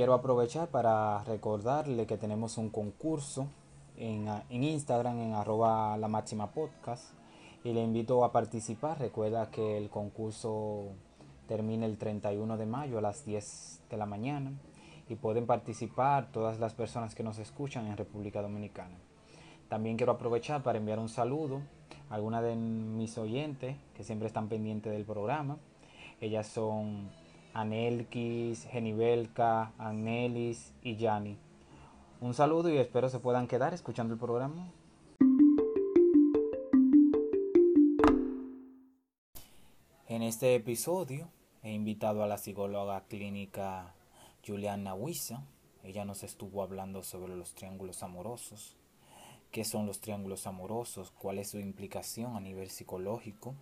quiero aprovechar para recordarle que tenemos un concurso en, en Instagram en arroba la máxima podcast y le invito a participar. Recuerda que el concurso termina el 31 de mayo a las 10 de la mañana y pueden participar todas las personas que nos escuchan en República Dominicana. También quiero aprovechar para enviar un saludo a algunas de mis oyentes que siempre están pendientes del programa. Ellas son Anelkis, Genibelka, Anelis y Yani. Un saludo y espero se puedan quedar escuchando el programa. En este episodio he invitado a la psicóloga clínica Juliana Huiza. Ella nos estuvo hablando sobre los triángulos amorosos, qué son los triángulos amorosos, cuál es su implicación a nivel psicológico,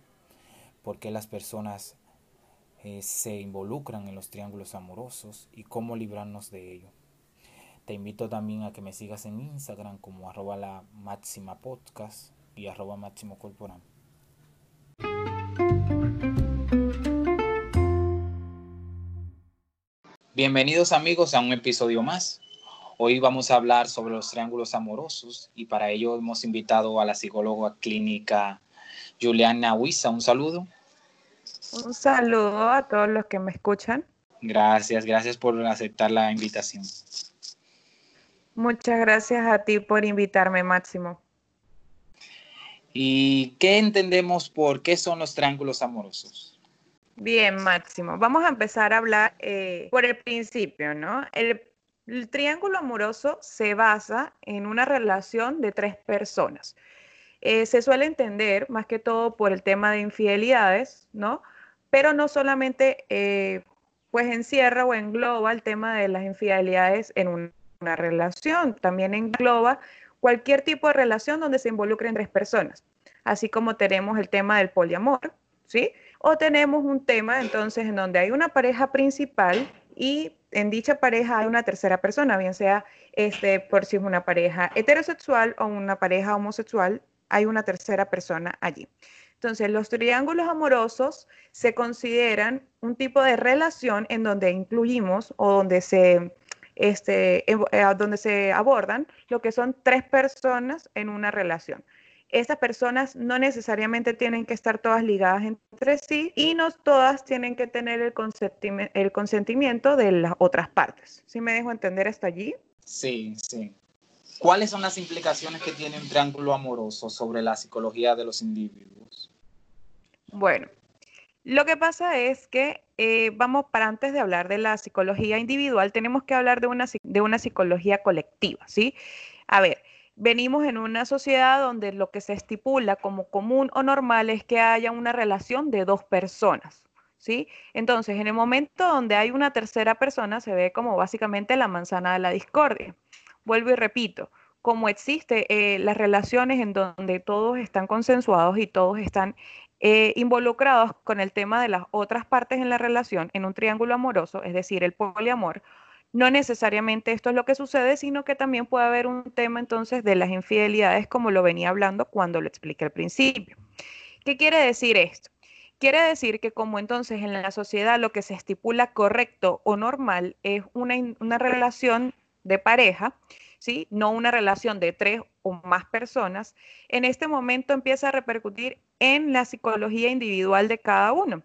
por qué las personas eh, se involucran en los triángulos amorosos y cómo librarnos de ello. Te invito también a que me sigas en Instagram como arroba la máxima podcast y arroba máximo corporal. Bienvenidos amigos a un episodio más. Hoy vamos a hablar sobre los triángulos amorosos y para ello hemos invitado a la psicóloga clínica Juliana Huiza. Un saludo. Un saludo a todos los que me escuchan. Gracias, gracias por aceptar la invitación. Muchas gracias a ti por invitarme, Máximo. ¿Y qué entendemos por qué son los triángulos amorosos? Bien, Máximo. Vamos a empezar a hablar eh, por el principio, ¿no? El, el triángulo amoroso se basa en una relación de tres personas. Eh, se suele entender más que todo por el tema de infidelidades, ¿no? Pero no solamente eh, pues encierra o engloba el tema de las infidelidades en una relación, también engloba cualquier tipo de relación donde se involucren tres personas, así como tenemos el tema del poliamor, ¿sí? O tenemos un tema entonces en donde hay una pareja principal y en dicha pareja hay una tercera persona, bien sea este, por si es una pareja heterosexual o una pareja homosexual, hay una tercera persona allí. Entonces, los triángulos amorosos se consideran un tipo de relación en donde incluimos o donde se, este, eh, donde se abordan lo que son tres personas en una relación. Estas personas no necesariamente tienen que estar todas ligadas entre sí y no todas tienen que tener el, el consentimiento de las otras partes. ¿Sí me dejo entender hasta allí? Sí, sí. ¿Cuáles son las implicaciones que tiene un triángulo amoroso sobre la psicología de los individuos? Bueno, lo que pasa es que eh, vamos para antes de hablar de la psicología individual, tenemos que hablar de una, de una psicología colectiva, ¿sí? A ver, venimos en una sociedad donde lo que se estipula como común o normal es que haya una relación de dos personas, ¿sí? Entonces, en el momento donde hay una tercera persona, se ve como básicamente la manzana de la discordia. Vuelvo y repito, como existe eh, las relaciones en donde todos están consensuados y todos están eh, involucrados con el tema de las otras partes en la relación, en un triángulo amoroso, es decir, el poliamor, no necesariamente esto es lo que sucede, sino que también puede haber un tema entonces de las infidelidades, como lo venía hablando cuando lo expliqué al principio. ¿Qué quiere decir esto? Quiere decir que como entonces en la sociedad lo que se estipula correcto o normal es una, una relación de pareja, ¿sí? no una relación de tres o más personas, en este momento empieza a repercutir en la psicología individual de cada uno.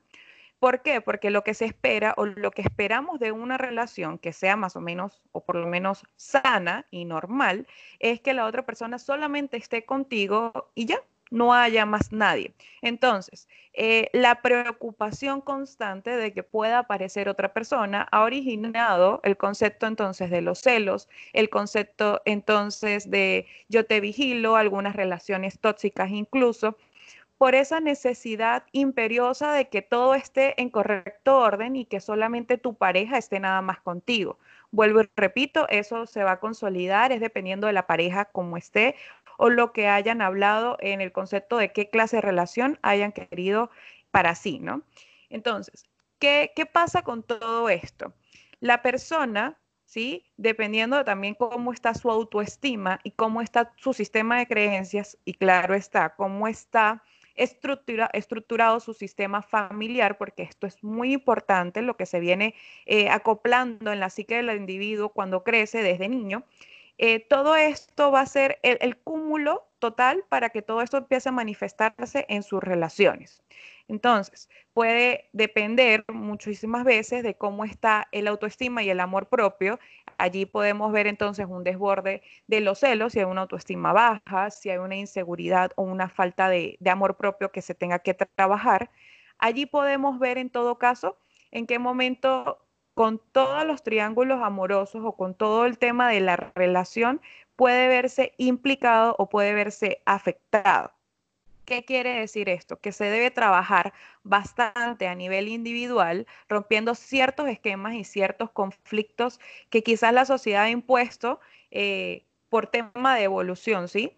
¿Por qué? Porque lo que se espera o lo que esperamos de una relación que sea más o menos o por lo menos sana y normal es que la otra persona solamente esté contigo y ya, no haya más nadie. Entonces, eh, la preocupación constante de que pueda aparecer otra persona ha originado el concepto entonces de los celos, el concepto entonces de yo te vigilo, algunas relaciones tóxicas incluso, por esa necesidad imperiosa de que todo esté en correcto orden y que solamente tu pareja esté nada más contigo. Vuelvo y repito, eso se va a consolidar, es dependiendo de la pareja como esté o lo que hayan hablado en el concepto de qué clase de relación hayan querido para sí, ¿no? Entonces, ¿qué, qué pasa con todo esto? La persona, ¿sí? Dependiendo también cómo está su autoestima y cómo está su sistema de creencias, y claro está, cómo está estructurado su sistema familiar, porque esto es muy importante, lo que se viene eh, acoplando en la psique del individuo cuando crece desde niño. Eh, todo esto va a ser el, cúmulo total para que todo esto empiece a manifestarse en sus relaciones. Entonces, puede depender muchísimas veces de cómo está el autoestima y el amor propio. Allí podemos ver entonces un desborde de los celos, si hay una autoestima baja, si hay una inseguridad o una falta de, de amor propio que se tenga que trabajar. Allí podemos ver en todo caso en qué momento con todos los triángulos amorosos o con todo el tema de la relación puede verse implicado o puede verse afectado. ¿Qué quiere decir esto? Que se debe trabajar bastante a nivel individual, rompiendo ciertos esquemas y ciertos conflictos que quizás la sociedad ha impuesto eh, por tema de evolución, ¿sí?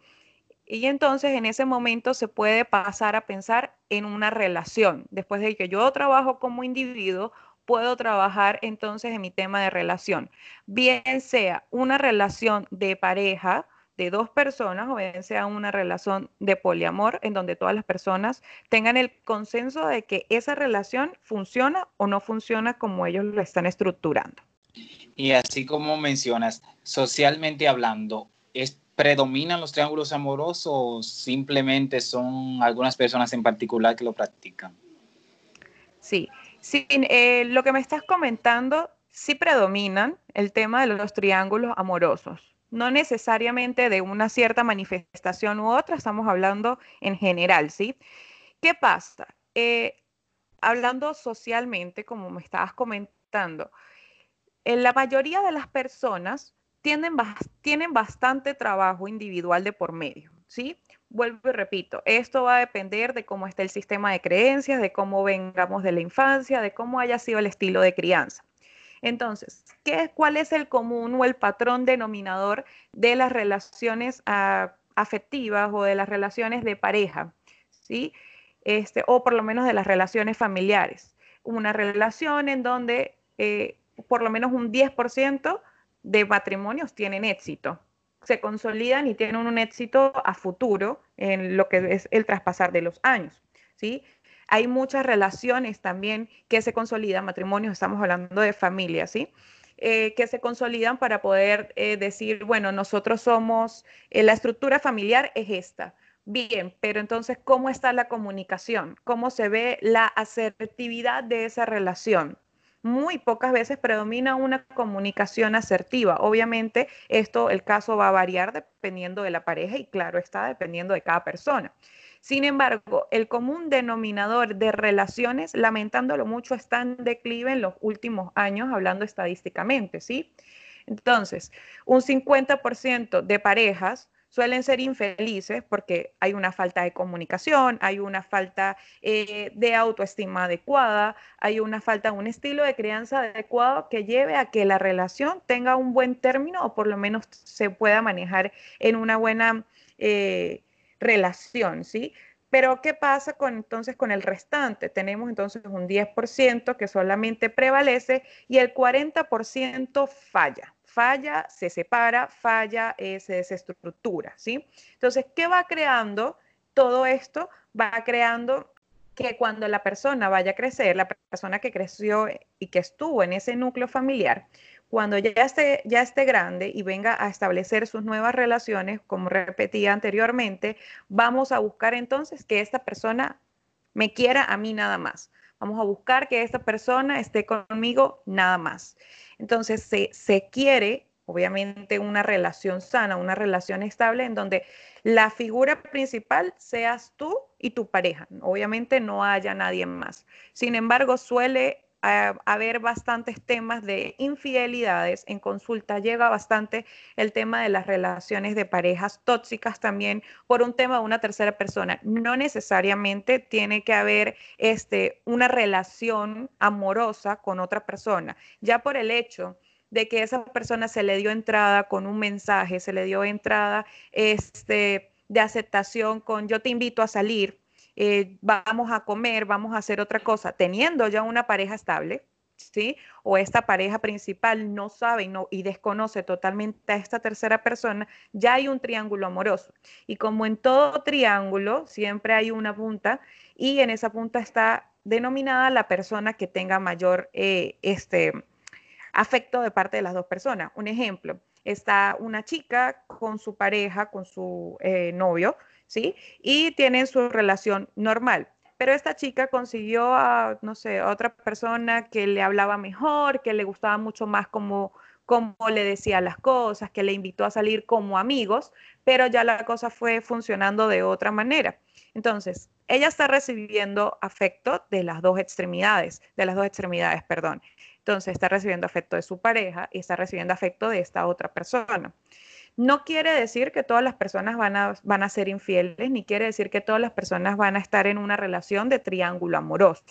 Y entonces en ese momento se puede pasar a pensar en una relación. Después de que yo trabajo como individuo, puedo trabajar entonces en mi tema de relación. Bien sea una relación de pareja, de dos personas o bien sea una relación de poliamor en donde todas las personas tengan el consenso de que esa relación funciona o no funciona como ellos lo están estructurando. Y así como mencionas, socialmente hablando, ¿es, ¿predominan los triángulos amorosos o simplemente son algunas personas en particular que lo practican? Sí, eh, lo que me estás comentando sí predominan el tema de los triángulos amorosos no necesariamente de una cierta manifestación u otra, estamos hablando en general, ¿sí? ¿Qué pasa? Eh, hablando socialmente, como me estabas comentando, en la mayoría de las personas tienen, tienen bastante trabajo individual de por medio, ¿sí? Vuelvo y repito, esto va a depender de cómo está el sistema de creencias, de cómo vengamos de la infancia, de cómo haya sido el estilo de crianza. Entonces, ¿qué, ¿cuál es el común o el patrón denominador de las relaciones ah, afectivas o de las relaciones de pareja? ¿Sí? Este, o por lo menos de las relaciones familiares. Una relación en donde eh, por lo menos un 10% de matrimonios tienen éxito, se consolidan y tienen un éxito a futuro en lo que es el traspasar de los años. ¿sí? Hay muchas relaciones también que se consolidan, matrimonios, estamos hablando de familia, ¿sí? Eh, que se consolidan para poder eh, decir, bueno, nosotros somos, eh, la estructura familiar es esta. Bien, pero entonces, ¿cómo está la comunicación? ¿Cómo se ve la asertividad de esa relación? Muy pocas veces predomina una comunicación asertiva. Obviamente, esto, el caso va a variar dependiendo de la pareja y claro está, dependiendo de cada persona. Sin embargo, el común denominador de relaciones, lamentándolo mucho, está en declive en los últimos años, hablando estadísticamente, ¿sí? Entonces, un 50% de parejas suelen ser infelices porque hay una falta de comunicación, hay una falta eh, de autoestima adecuada, hay una falta de un estilo de crianza adecuado que lleve a que la relación tenga un buen término o por lo menos se pueda manejar en una buena eh, relación, ¿sí? Pero ¿qué pasa con entonces con el restante? Tenemos entonces un 10% que solamente prevalece y el 40% falla. Falla, se separa, falla, eh, se desestructura, ¿sí? Entonces, ¿qué va creando? Todo esto va creando que cuando la persona vaya a crecer, la persona que creció y que estuvo en ese núcleo familiar, cuando ya esté, ya esté grande y venga a establecer sus nuevas relaciones, como repetía anteriormente, vamos a buscar entonces que esta persona me quiera a mí nada más. Vamos a buscar que esta persona esté conmigo nada más. Entonces se, se quiere, obviamente, una relación sana, una relación estable en donde la figura principal seas tú y tu pareja. Obviamente no haya nadie más. Sin embargo, suele a, haber bastantes temas de infidelidades. En consulta llega bastante el tema de las relaciones de parejas tóxicas también por un tema de una tercera persona. No necesariamente tiene que haber este, una relación amorosa con otra persona. Ya por el hecho de que esa persona se le dio entrada con un mensaje, se le dio entrada este, de aceptación con yo te invito a salir, eh, vamos a comer, vamos a hacer otra cosa, teniendo ya una pareja estable, ¿sí? O esta pareja principal no sabe y, no, y desconoce totalmente a esta tercera persona, ya hay un triángulo amoroso. Y como en todo triángulo, siempre hay una punta y en esa punta está denominada la persona que tenga mayor eh, este, afecto de parte de las dos personas. Un ejemplo, está una chica con su pareja, con su eh, novio, ¿sí? Y tienen su relación normal. Pero esta chica consiguió a, no sé, a otra persona que le hablaba mejor, que le gustaba mucho más como, como le decía las cosas, que le invitó a salir como amigos, pero ya la cosa fue funcionando de otra manera. Entonces, ella está recibiendo afecto de las dos extremidades, de las dos extremidades, perdón. Entonces, está recibiendo afecto de su pareja y está recibiendo afecto de esta otra persona. No quiere decir que todas las personas van a, van a ser infieles, ni quiere decir que todas las personas van a estar en una relación de triángulo amoroso,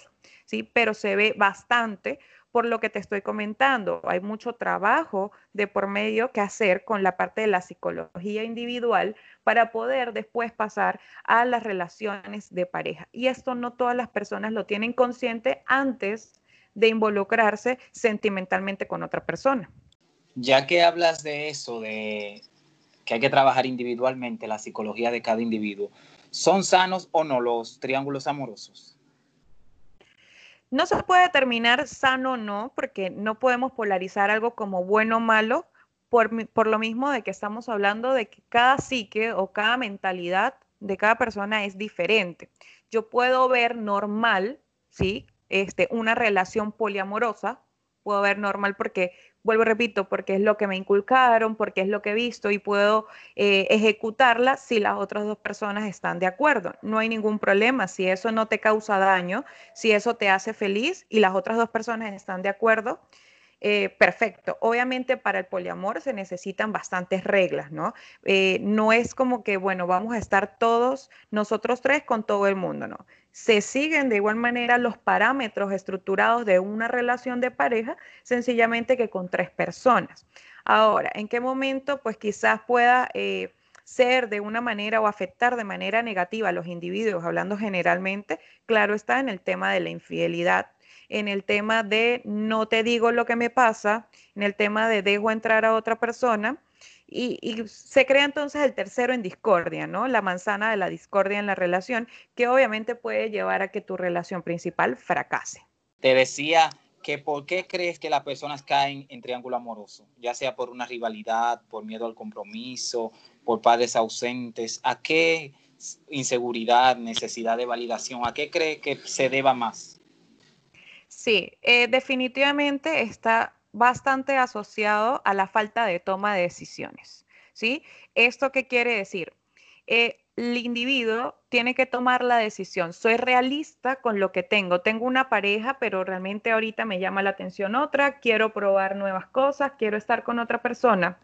¿sí? Pero se ve bastante por lo que te estoy comentando. Hay mucho trabajo de por medio que hacer con la parte de la psicología individual para poder después pasar a las relaciones de pareja. Y esto no todas las personas lo tienen consciente antes de involucrarse sentimentalmente con otra persona. Ya que hablas de eso, de que hay que trabajar individualmente la psicología de cada individuo. ¿Son sanos o no los triángulos amorosos? No se puede determinar sano o no, porque no podemos polarizar algo como bueno o malo, por, por, lo mismo de que estamos hablando de que cada psique o cada mentalidad de cada persona es diferente. Yo puedo ver normal, ¿sí? Este, una relación poliamorosa, puedo ver normal porque vuelvo repito, porque es lo que me inculcaron, porque es lo que he visto y puedo eh, ejecutarla si las otras dos personas están de acuerdo. No hay ningún problema. Si eso no te causa daño, si eso te hace feliz y las otras dos personas están de acuerdo, eh, perfecto. Obviamente para el poliamor se necesitan bastantes reglas, ¿no? Eh, no es como que, bueno, vamos a estar todos nosotros tres con todo el mundo, ¿no? se siguen de igual manera los parámetros estructurados de una relación de pareja, sencillamente que con tres personas. Ahora, ¿en qué momento pues quizás pueda eh, ser de una manera o afectar de manera negativa a los individuos, hablando generalmente? Claro está en el tema de la infidelidad, en el tema de no te digo lo que me pasa, en el tema de dejo entrar a otra persona y, se crea entonces el tercero en discordia, ¿no? La manzana de la discordia en la relación, que obviamente puede llevar a que tu relación principal fracase. Te decía que por qué crees que las personas caen en triángulo amoroso, ya sea por una rivalidad, por miedo al compromiso, por padres ausentes, ¿a qué inseguridad, necesidad de validación, a qué cree que se deba más? Sí, eh, definitivamente está bastante asociado a la falta de toma de decisiones. ¿sí? ¿Esto qué quiere decir? Eh, el individuo tiene que tomar la decisión. Soy realista con lo que tengo. Tengo una pareja, pero realmente ahorita me llama la atención otra. Quiero probar nuevas cosas, quiero estar con otra persona.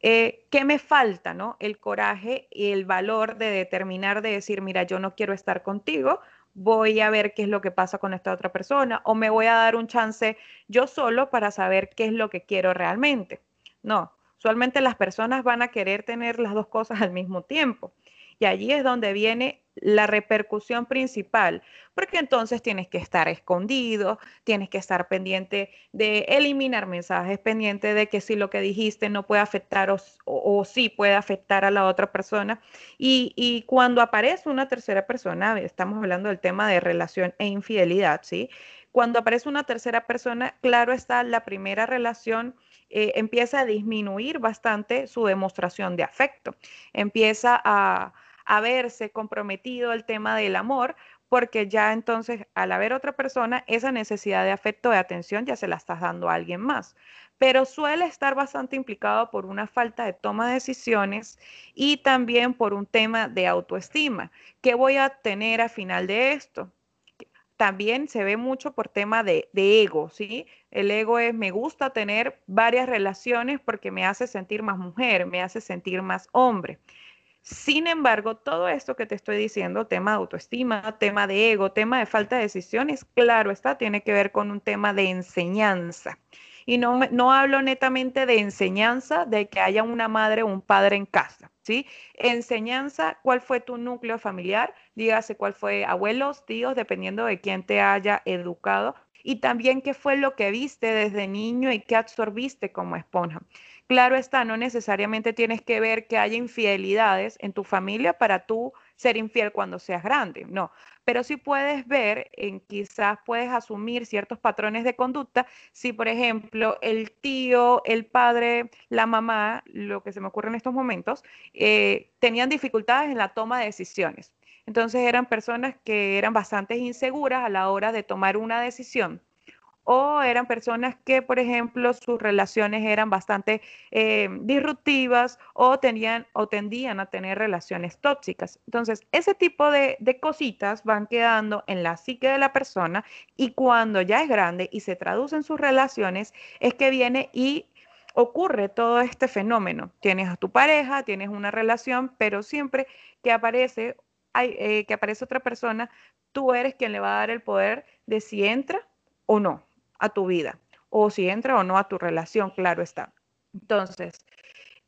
Eh, ¿Qué me falta? ¿no? El coraje y el valor de determinar, de decir, mira, yo no quiero estar contigo, voy a ver qué es lo que pasa con esta otra persona o me voy a dar un chance yo solo para saber qué es lo que quiero realmente. No, usualmente las personas van a querer tener las dos cosas al mismo tiempo. Y allí es donde viene la repercusión principal, porque entonces tienes que estar escondido, tienes que estar pendiente de eliminar mensajes, pendiente de que si lo que dijiste no puede afectar o, o, sí puede afectar a la otra persona. Y, y, cuando aparece una tercera persona, estamos hablando del tema de relación e infidelidad, ¿sí? Cuando aparece una tercera persona, claro está, la primera relación eh, empieza a disminuir bastante su demostración de afecto, empieza a a verse comprometido el tema del amor, porque ya entonces al haber otra persona, esa necesidad de afecto, de atención, ya se la estás dando a alguien más. Pero suele estar bastante implicado por una falta de toma de decisiones y también por un tema de autoestima. ¿Qué voy a tener a final de esto? También se ve mucho por tema de, de ego, ¿sí? El ego es, me gusta tener varias relaciones porque me hace sentir más mujer, me hace sentir más hombre. Sin embargo, todo esto que te estoy diciendo, tema de autoestima, tema de ego, tema de falta de decisiones, claro está, tiene que ver con un tema de enseñanza. Y no, no hablo netamente de enseñanza de que haya una madre o un padre en casa, ¿sí? Enseñanza, ¿cuál fue tu núcleo familiar? Dígase cuál fue abuelos, tíos, dependiendo de quién te haya educado y también qué fue lo que viste desde niño y qué absorbiste como esponja. Claro está, no necesariamente tienes que ver que haya infidelidades en tu familia para tú ser infiel cuando seas grande, no, pero sí puedes ver, en quizás puedes asumir ciertos patrones de conducta. Si, por ejemplo, el tío, el padre, la mamá, lo que se me ocurre en estos momentos, eh, tenían dificultades en la toma de decisiones. Entonces eran personas que eran bastante inseguras a la hora de tomar una decisión o eran personas que, por ejemplo, sus relaciones eran bastante eh, disruptivas o, tenían, o tendían a tener relaciones tóxicas. Entonces, ese tipo de, de, cositas van quedando en la psique de la persona y cuando ya es grande y se traduce en sus relaciones, es que viene y ocurre todo este fenómeno. Tienes a tu pareja, tienes una relación, pero siempre que aparece, hay, eh, que aparece otra persona, tú eres quien le va a dar el poder de si entra o no a tu vida o si entra o no a tu relación, claro está. Entonces,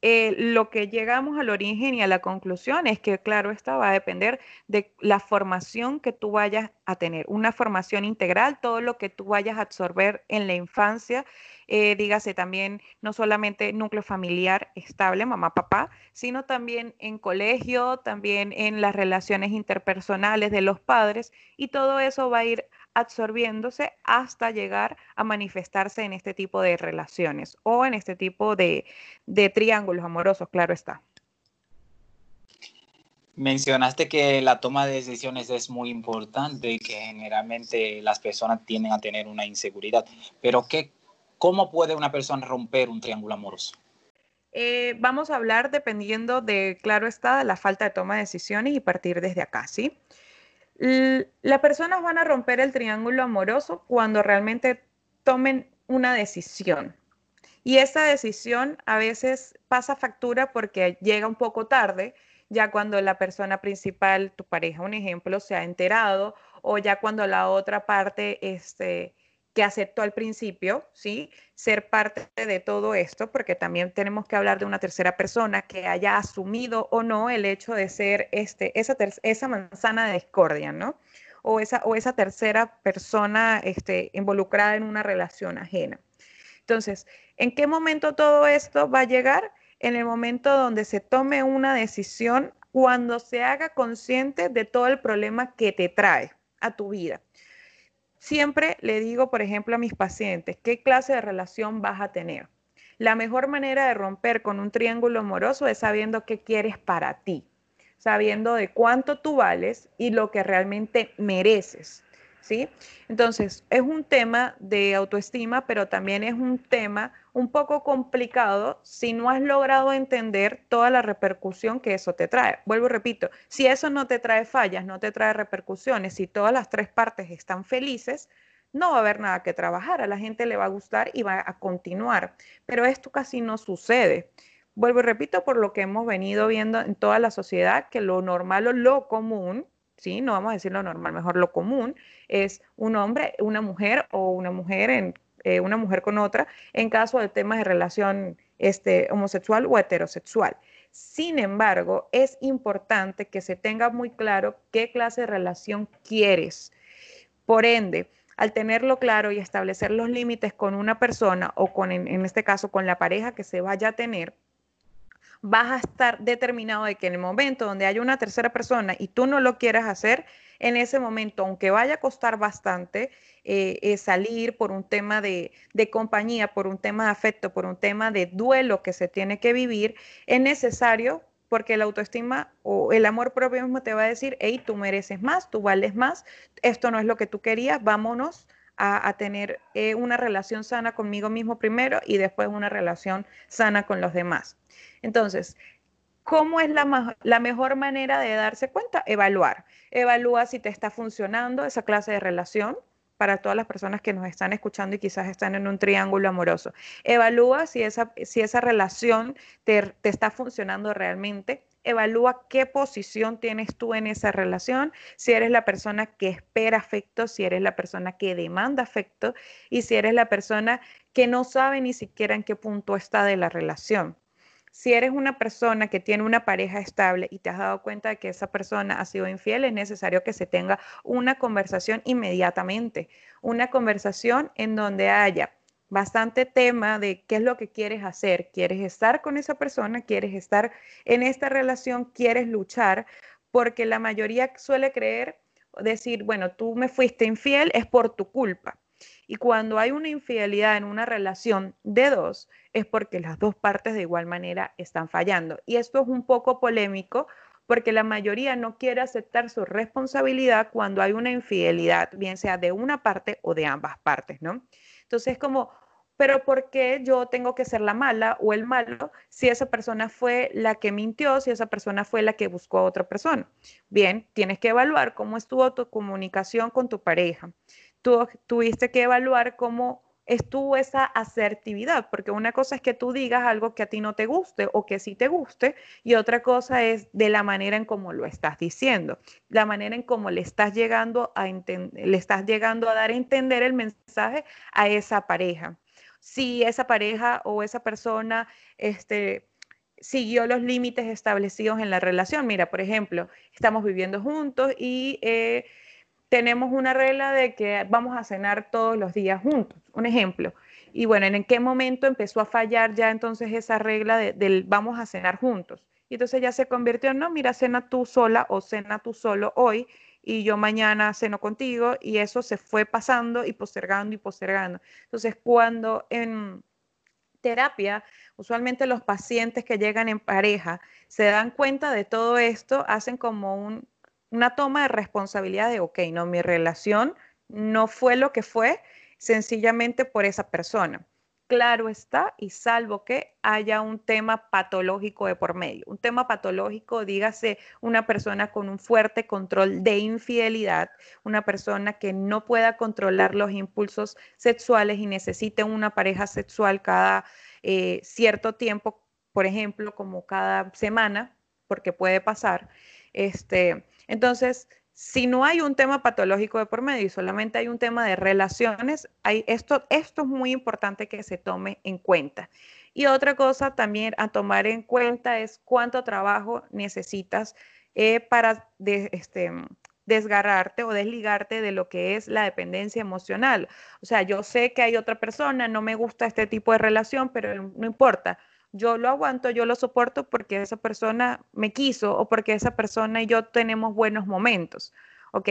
eh, lo que llegamos al origen y a la conclusión es que, claro, esta va a depender de la formación que tú vayas a tener, una formación integral, todo lo que tú vayas a absorber en la infancia, eh, dígase también no solamente núcleo familiar estable, mamá, papá, sino también en colegio, también en las relaciones interpersonales de los padres, y todo eso va a ir absorbiéndose hasta llegar a manifestarse en este tipo de relaciones o en este tipo de, triángulos amorosos, claro está. Mencionaste que la toma de decisiones es muy importante y que generalmente las personas tienden a tener una inseguridad, pero ¿qué, ¿cómo puede una persona romper un triángulo amoroso? Eh, vamos a hablar dependiendo de, claro está, la falta de toma de decisiones y partir desde acá, ¿sí? Las personas van a romper el triángulo amoroso cuando realmente tomen una decisión. Y esa decisión a veces pasa factura porque llega un poco tarde, ya cuando la persona principal, tu pareja, un ejemplo, se ha enterado o ya cuando la otra parte este, que aceptó al principio, ¿sí? Ser parte de todo esto, porque también tenemos que hablar de una tercera persona que haya asumido o no el hecho de ser este, esa, esa manzana de discordia, ¿no? O esa, o esa tercera persona este, involucrada en una relación ajena. Entonces, ¿en qué momento todo esto va a llegar? En el momento donde se tome una decisión, cuando se haga consciente de todo el problema que te trae a tu vida. Siempre le digo, por ejemplo, a mis pacientes, ¿qué clase de relación vas a tener? La mejor manera de romper con un triángulo amoroso es sabiendo qué quieres para ti, sabiendo de cuánto tú vales y lo que realmente mereces. ¿Sí? Entonces, es un tema de autoestima, pero también es un tema un poco complicado si no has logrado entender toda la repercusión que eso te trae. Vuelvo y repito, si eso no te trae fallas, no te trae repercusiones, si todas las tres partes están felices, no va a haber nada que trabajar, a la gente le va a gustar y va a continuar. Pero esto casi no sucede. Vuelvo y repito por lo que hemos venido viendo en toda la sociedad, que lo normal o lo común ¿sí? No vamos a decir lo normal, mejor lo común es un hombre, una mujer o una mujer en eh, una mujer con otra en caso de temas de relación este, homosexual o heterosexual. Sin embargo, es importante que se tenga muy claro qué clase de relación quieres. Por ende, al tenerlo claro y establecer los límites con una persona o con, en este caso, con la pareja que se vaya a tener, vas a estar determinado de que en el momento donde haya una tercera persona y tú no lo quieras hacer, en ese momento, aunque vaya a costar bastante eh, eh, salir por un tema de, de, compañía, por un tema de afecto, por un tema de duelo que se tiene que vivir, es necesario porque la autoestima o el amor propio mismo te va a decir, hey, tú mereces más, tú vales más, esto no es lo que tú querías, vámonos a, tener eh, una relación sana conmigo mismo primero y después una relación sana con los demás. Entonces, ¿cómo es la, la mejor manera de darse cuenta? Evaluar. Evalúa si te está funcionando esa clase de relación, para todas las personas que nos están escuchando y quizás están en un triángulo amoroso. Evalúa si esa, si esa relación te, te, está funcionando realmente evalúa qué posición tienes tú en esa relación, si eres la persona que espera afecto, si eres la persona que demanda afecto y si eres la persona que no sabe ni siquiera en qué punto está de la relación. Si eres una persona que tiene una pareja estable y te has dado cuenta de que esa persona ha sido infiel, es necesario que se tenga una conversación inmediatamente, una conversación en donde haya bastante tema de qué es lo que quieres hacer. ¿Quieres estar con esa persona? ¿Quieres estar en esta relación? ¿Quieres luchar? Porque la mayoría suele creer, decir, bueno, tú me fuiste infiel, es por tu culpa. Y cuando hay una infidelidad en una relación de dos, es porque las dos partes de igual manera están fallando. Y esto es un poco polémico porque la mayoría no quiere aceptar su responsabilidad cuando hay una infidelidad, bien sea de una parte o de ambas partes, ¿no? Entonces, como, pero ¿por qué yo tengo que ser la mala o el malo si esa persona fue la que mintió, si esa persona fue la que buscó a otra persona? Bien, tienes que evaluar cómo estuvo tu comunicación con tu pareja. Tú tuviste que evaluar cómo estuvo esa asertividad, porque una cosa es que tú digas algo que a ti no te guste o que sí te guste, y otra cosa es de la manera en cómo lo estás diciendo, la manera en cómo le estás llegando a le estás llegando a dar a entender el mensaje a esa pareja. Si esa pareja o esa persona este, siguió los límites establecidos en la relación. Mira, por ejemplo, estamos viviendo juntos y eh, tenemos una regla de que vamos a cenar todos los días juntos, un ejemplo. Y bueno, ¿en qué momento empezó a fallar ya entonces esa regla de, del vamos a cenar juntos? Y entonces ya se convirtió en, no, mira, cena tú sola o cena tú solo hoy y yo mañana ceno contigo y eso se fue pasando y postergando y postergando. Entonces, cuando en terapia, usualmente los pacientes que llegan en pareja se dan cuenta de todo esto, hacen como un, una toma de responsabilidad de, ok, no, mi relación no fue lo que fue sencillamente por esa persona. Claro está, y salvo que haya un tema patológico de por medio. Un tema patológico, dígase, una persona con un fuerte control de infidelidad, una persona que no pueda controlar los impulsos sexuales y necesite una pareja sexual cada eh, cierto tiempo, por ejemplo, como cada semana, porque puede pasar. Este, entonces, si no hay un tema patológico de por medio y solamente hay un tema de relaciones, hay esto, esto es muy importante que se tome en cuenta. Y otra cosa también a tomar en cuenta es cuánto trabajo necesitas eh, para este, desgarrarte o desligarte de lo que es la dependencia emocional. O sea, yo sé que hay otra persona, no me gusta este tipo de relación, pero no importa yo lo aguanto, yo lo soporto porque esa persona me quiso o porque esa persona y yo tenemos buenos momentos. Ok,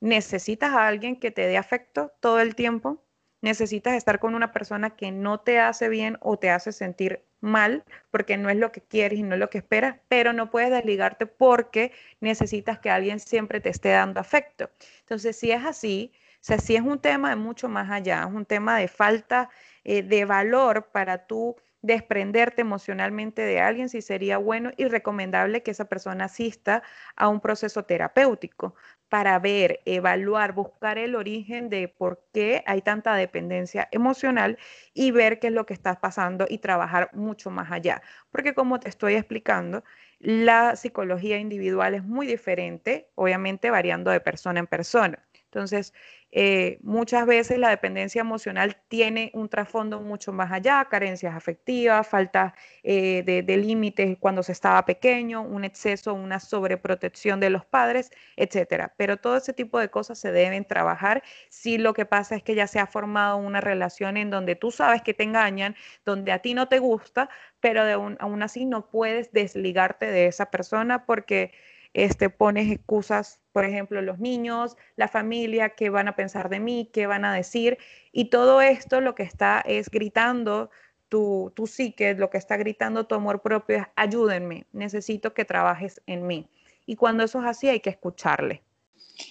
necesitas a alguien que te dé afecto todo el tiempo, necesitas estar con una persona que no te hace bien o te hace sentir mal porque no es lo que quieres y no es lo que esperas, pero no puedes desligarte porque necesitas que alguien siempre te esté dando afecto. Entonces, si es así, o sea, si es un tema de mucho más allá, es un tema de falta eh, de valor para tú desprenderte emocionalmente de alguien, si sería bueno y recomendable que esa persona asista a un proceso terapéutico para ver, evaluar, buscar el origen de por qué hay tanta dependencia emocional y ver qué es lo que está pasando y trabajar mucho más allá. Porque como te estoy explicando, la psicología individual es muy diferente, obviamente variando de persona en persona. Entonces, eh, muchas veces la dependencia emocional tiene un trasfondo mucho más allá, carencias afectivas, falta eh, de, límites cuando se estaba pequeño, un exceso, una sobreprotección de los padres, etcétera. Pero todo ese tipo de cosas se deben trabajar si lo que pasa es que ya se ha formado una relación en donde tú sabes que te engañan, donde a ti no te gusta, pero aún así no puedes desligarte de esa persona porque este, pones excusas, por ejemplo, los niños, la familia, qué van a pensar de mí, qué van a decir, y todo esto lo que está es gritando tu, tu psique, lo que está gritando tu amor propio es ayúdenme, necesito que trabajes en mí. Y cuando eso es así hay que escucharle.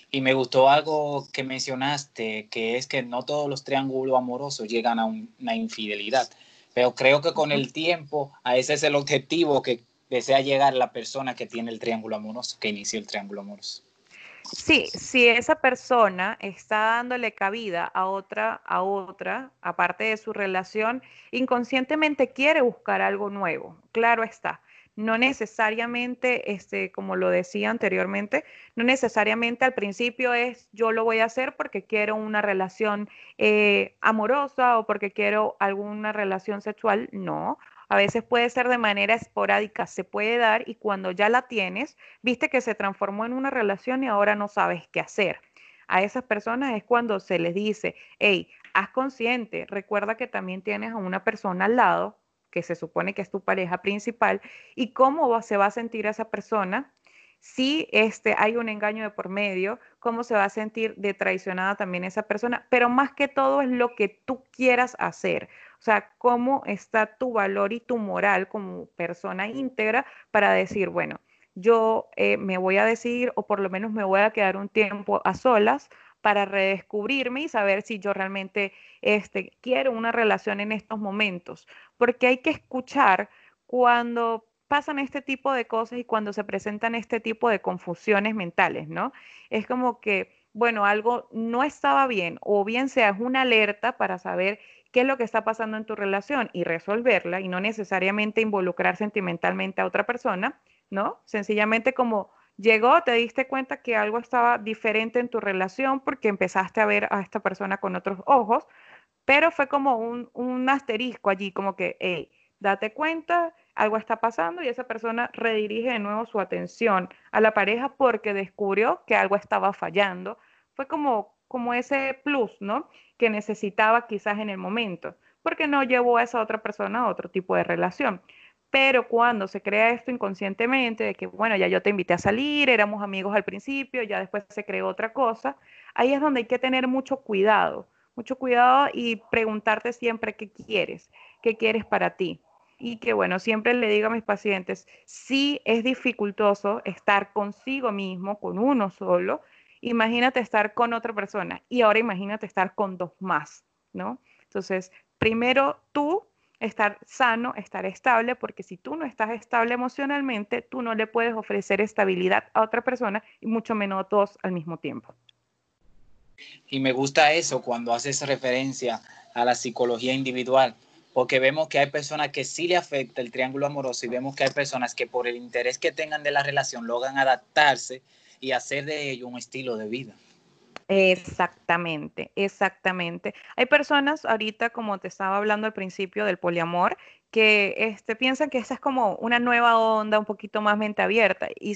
Y me gustó algo que mencionaste, que es que no todos los triángulos amorosos llegan a una infidelidad, pero creo que con el tiempo, a ese es el objetivo que desea llegar la persona que tiene el triángulo amoroso, que inició el triángulo amoroso. Sí, si esa persona está dándole cabida a otra, a otra, aparte de su relación, inconscientemente quiere buscar algo nuevo. Claro está. No necesariamente, este, como lo decía anteriormente, no necesariamente al principio es yo lo voy a hacer porque quiero una relación eh, amorosa o porque quiero alguna relación sexual. No, A veces puede ser de manera esporádica, se puede dar y cuando ya la tienes, viste que se transformó en una relación y ahora no sabes qué hacer. A esas personas es cuando se les dice, hey, haz consciente, recuerda que también tienes a una persona al lado, que se supone que es tu pareja principal, y cómo se va a sentir esa persona. Si este, hay un engaño de por medio, cómo se va a sentir de traicionada también esa persona, pero más que todo es lo que tú quieras hacer, o sea, cómo está tu valor y tu moral como persona íntegra para decir, bueno, yo eh, me voy a decidir o por lo menos me voy a quedar un tiempo a solas para redescubrirme y saber si yo realmente este, quiero una relación en estos momentos, porque hay que escuchar cuando pasan este tipo de cosas y cuando se presentan este tipo de confusiones mentales, ¿no? Es como que, bueno, algo no estaba bien o bien sea es una alerta para saber qué es lo que está pasando en tu relación y resolverla y no necesariamente involucrar sentimentalmente a otra persona, ¿no? Sencillamente como llegó, te diste cuenta que algo estaba diferente en tu relación porque empezaste a ver a esta persona con otros ojos, pero fue como un, un asterisco allí, como que, hey, date cuenta, algo está pasando y esa persona redirige de nuevo su atención a la pareja porque descubrió que algo estaba fallando. Fue como, como ese plus, ¿no? Que necesitaba quizás en el momento, porque no llevó a esa otra persona a otro tipo de relación. Pero cuando se crea esto inconscientemente, de que, bueno, ya yo te invité a salir, éramos amigos al principio, ya después se creó otra cosa, ahí es donde hay que tener mucho cuidado, mucho cuidado y preguntarte siempre qué quieres, qué quieres para ti y que, bueno, siempre le digo a mis pacientes, si es dificultoso estar consigo mismo, con uno solo, imagínate estar con otra persona y ahora imagínate estar con dos más, ¿no? Entonces, primero tú estar sano, estar estable, porque si tú no estás estable emocionalmente, tú no le puedes ofrecer estabilidad a otra persona y mucho menos dos al mismo tiempo. Y me gusta eso cuando haces referencia a la psicología individual, porque vemos que hay personas que sí le afecta el triángulo amoroso y vemos que hay personas que por el interés que tengan de la relación logran adaptarse y hacer de ello un estilo de vida. Exactamente, exactamente. Hay personas ahorita, como te estaba hablando al principio del poliamor, que este, piensan que esta es como una nueva onda, un poquito más mente abierta. Y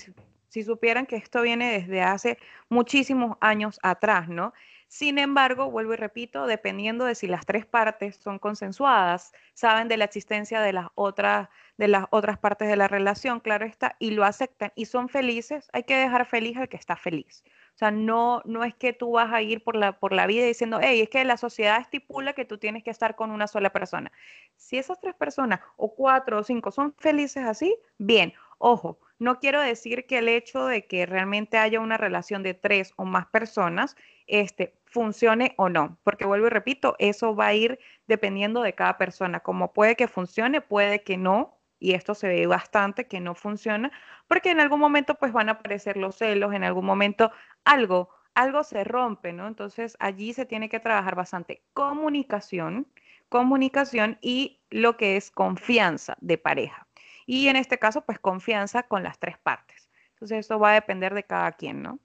si supieran que esto viene desde hace muchísimos años atrás, ¿no? Sin embargo, vuelvo y repito, dependiendo de si las tres partes son consensuadas, saben de la existencia de las otras, de las otras partes de la relación, claro está, y lo aceptan y son felices, hay que dejar feliz al que está feliz. O sea, no, no es que tú vas a ir por la, por la vida diciendo, hey, es que la sociedad estipula que tú tienes que estar con una sola persona. Si esas tres personas, o cuatro o cinco, son felices así, bien. Ojo, no quiero decir que el hecho de que realmente haya una relación de tres o más personas este, funcione o no, porque vuelvo y repito, eso va a ir dependiendo de cada persona, como puede que funcione, puede que no, y esto se ve bastante que no funciona, porque en algún momento pues van a aparecer los celos, en algún momento algo, algo se rompe, ¿no? Entonces allí se tiene que trabajar bastante comunicación, comunicación y lo que es confianza de pareja. Y en este caso pues confianza con las tres partes. Entonces eso va a depender de cada quien, ¿no?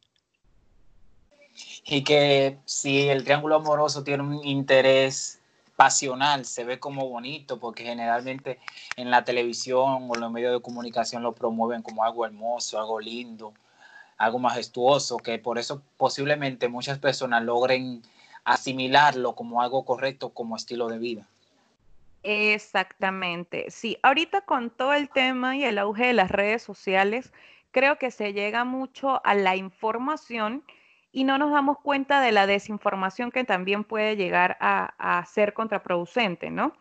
y que si el triángulo amoroso tiene un interés pasional, se ve como bonito, porque generalmente en la televisión o los medios de comunicación lo promueven como algo hermoso, algo lindo, algo majestuoso, que por eso posiblemente muchas personas logren asimilarlo como algo correcto, como estilo de vida. Exactamente, sí. Ahorita con todo el tema y el auge de las redes sociales, creo que se llega mucho a la información y no nos damos cuenta de la desinformación que también puede llegar a, ser contraproducente, ¿no?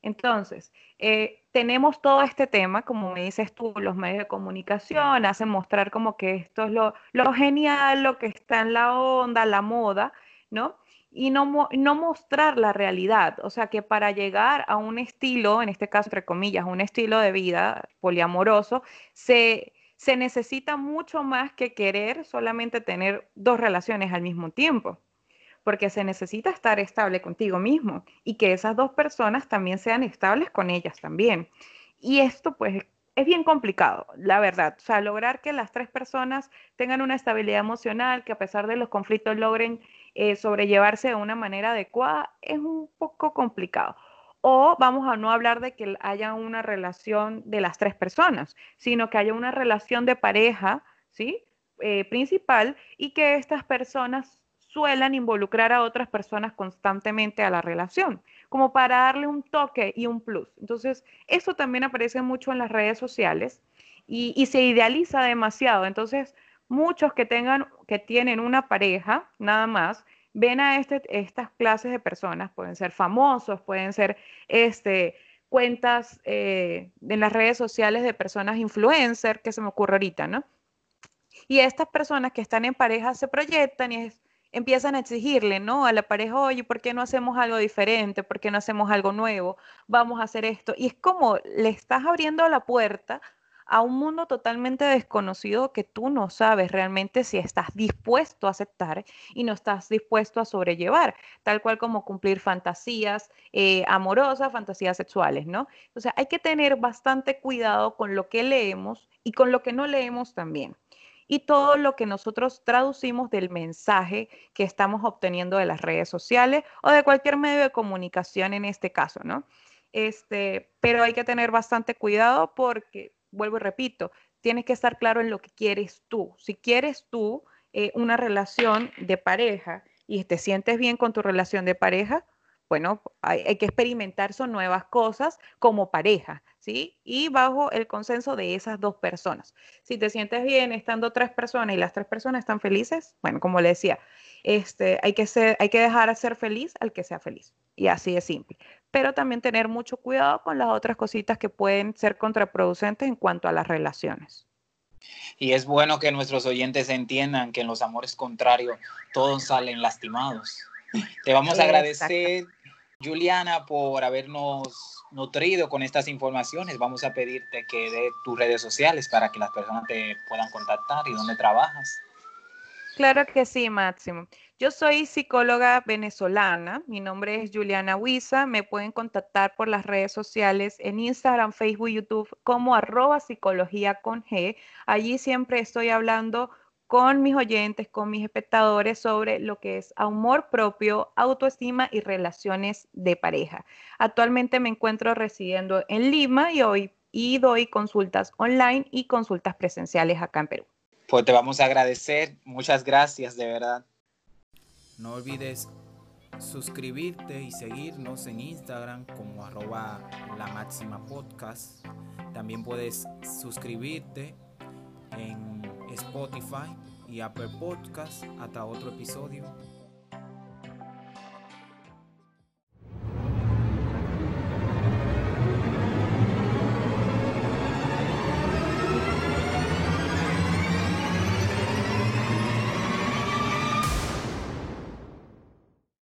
Entonces, eh, tenemos todo este tema, como me dices tú, los medios de comunicación hacen mostrar como que esto es lo, genial, lo que está en la onda, la moda, ¿no? Y no, no mostrar la realidad, o sea que para llegar a un estilo, en este caso entre comillas, un estilo de vida poliamoroso, se, se necesita mucho más que querer solamente tener dos relaciones al mismo tiempo, porque se necesita estar estable contigo mismo y que esas dos personas también sean estables con ellas también. Y esto pues es bien complicado, la verdad. O sea, lograr que las tres personas tengan una estabilidad emocional, que a pesar de los conflictos logren eh, sobrellevarse de una manera adecuada, es un poco complicado. O vamos a no hablar de que haya una relación de las tres personas, sino que haya una relación de pareja, ¿sí? Eh, principal y que estas personas suelan involucrar a otras personas constantemente a la relación, como para darle un toque y un plus. Entonces, eso también aparece mucho en las redes sociales y se idealiza demasiado. Entonces, muchos que tengan, que tienen una pareja, nada más, ven a este, estas clases de personas, pueden ser famosos, pueden ser este, cuentas eh, en las redes sociales de personas influencer, que se me ocurre ahorita, ¿no? Y estas personas que están en pareja se proyectan y empiezan a exigirle, ¿no? A la pareja, oye, ¿por qué no hacemos algo diferente? ¿Por qué no hacemos algo nuevo? Vamos a hacer esto. Y es como le estás abriendo la puerta a un mundo totalmente desconocido que tú no sabes realmente si estás dispuesto a aceptar y no estás dispuesto a sobrellevar, tal cual como cumplir fantasías eh, amorosas, fantasías sexuales, ¿no? O sea, hay que tener bastante cuidado con lo que leemos y con lo que no leemos también. Y todo lo que nosotros traducimos del mensaje que estamos obteniendo de las redes sociales o de cualquier medio de comunicación en este caso, ¿no? Este, pero hay que tener bastante cuidado porque vuelvo y repito, tienes que estar claro en lo que quieres tú. Si quieres tú eh, una relación de pareja y te sientes bien con tu relación de pareja, bueno, hay, que experimentar son nuevas cosas como pareja, ¿sí? Y bajo el consenso de esas dos personas. Si te sientes bien estando tres personas y las tres personas están felices, bueno, como le decía, este, hay, que ser, hay que dejar de ser feliz al que sea feliz. Y así de simple pero también tener mucho cuidado con las otras cositas que pueden ser contraproducentes en cuanto a las relaciones. Y es bueno que nuestros oyentes entiendan que en los amores contrarios todos salen lastimados. Te vamos a agradecer, Juliana, por habernos nutrido con estas informaciones. Vamos a pedirte que dé tus redes sociales para que las personas te puedan contactar y dónde trabajas. Claro que sí, Máximo. Yo soy psicóloga venezolana, mi nombre es Juliana Huiza, me pueden contactar por las redes sociales en Instagram, Facebook, YouTube como arroba psicología con G. Allí siempre estoy hablando con mis oyentes, con mis espectadores sobre lo que es amor propio, autoestima y relaciones de pareja. Actualmente me encuentro residiendo en Lima y hoy y doy consultas online y consultas presenciales acá en Perú. Pues te vamos a agradecer, muchas gracias de verdad. No olvides suscribirte y seguirnos en Instagram como arroba la máxima podcast. También puedes suscribirte en Spotify y Apple Podcast hasta otro episodio.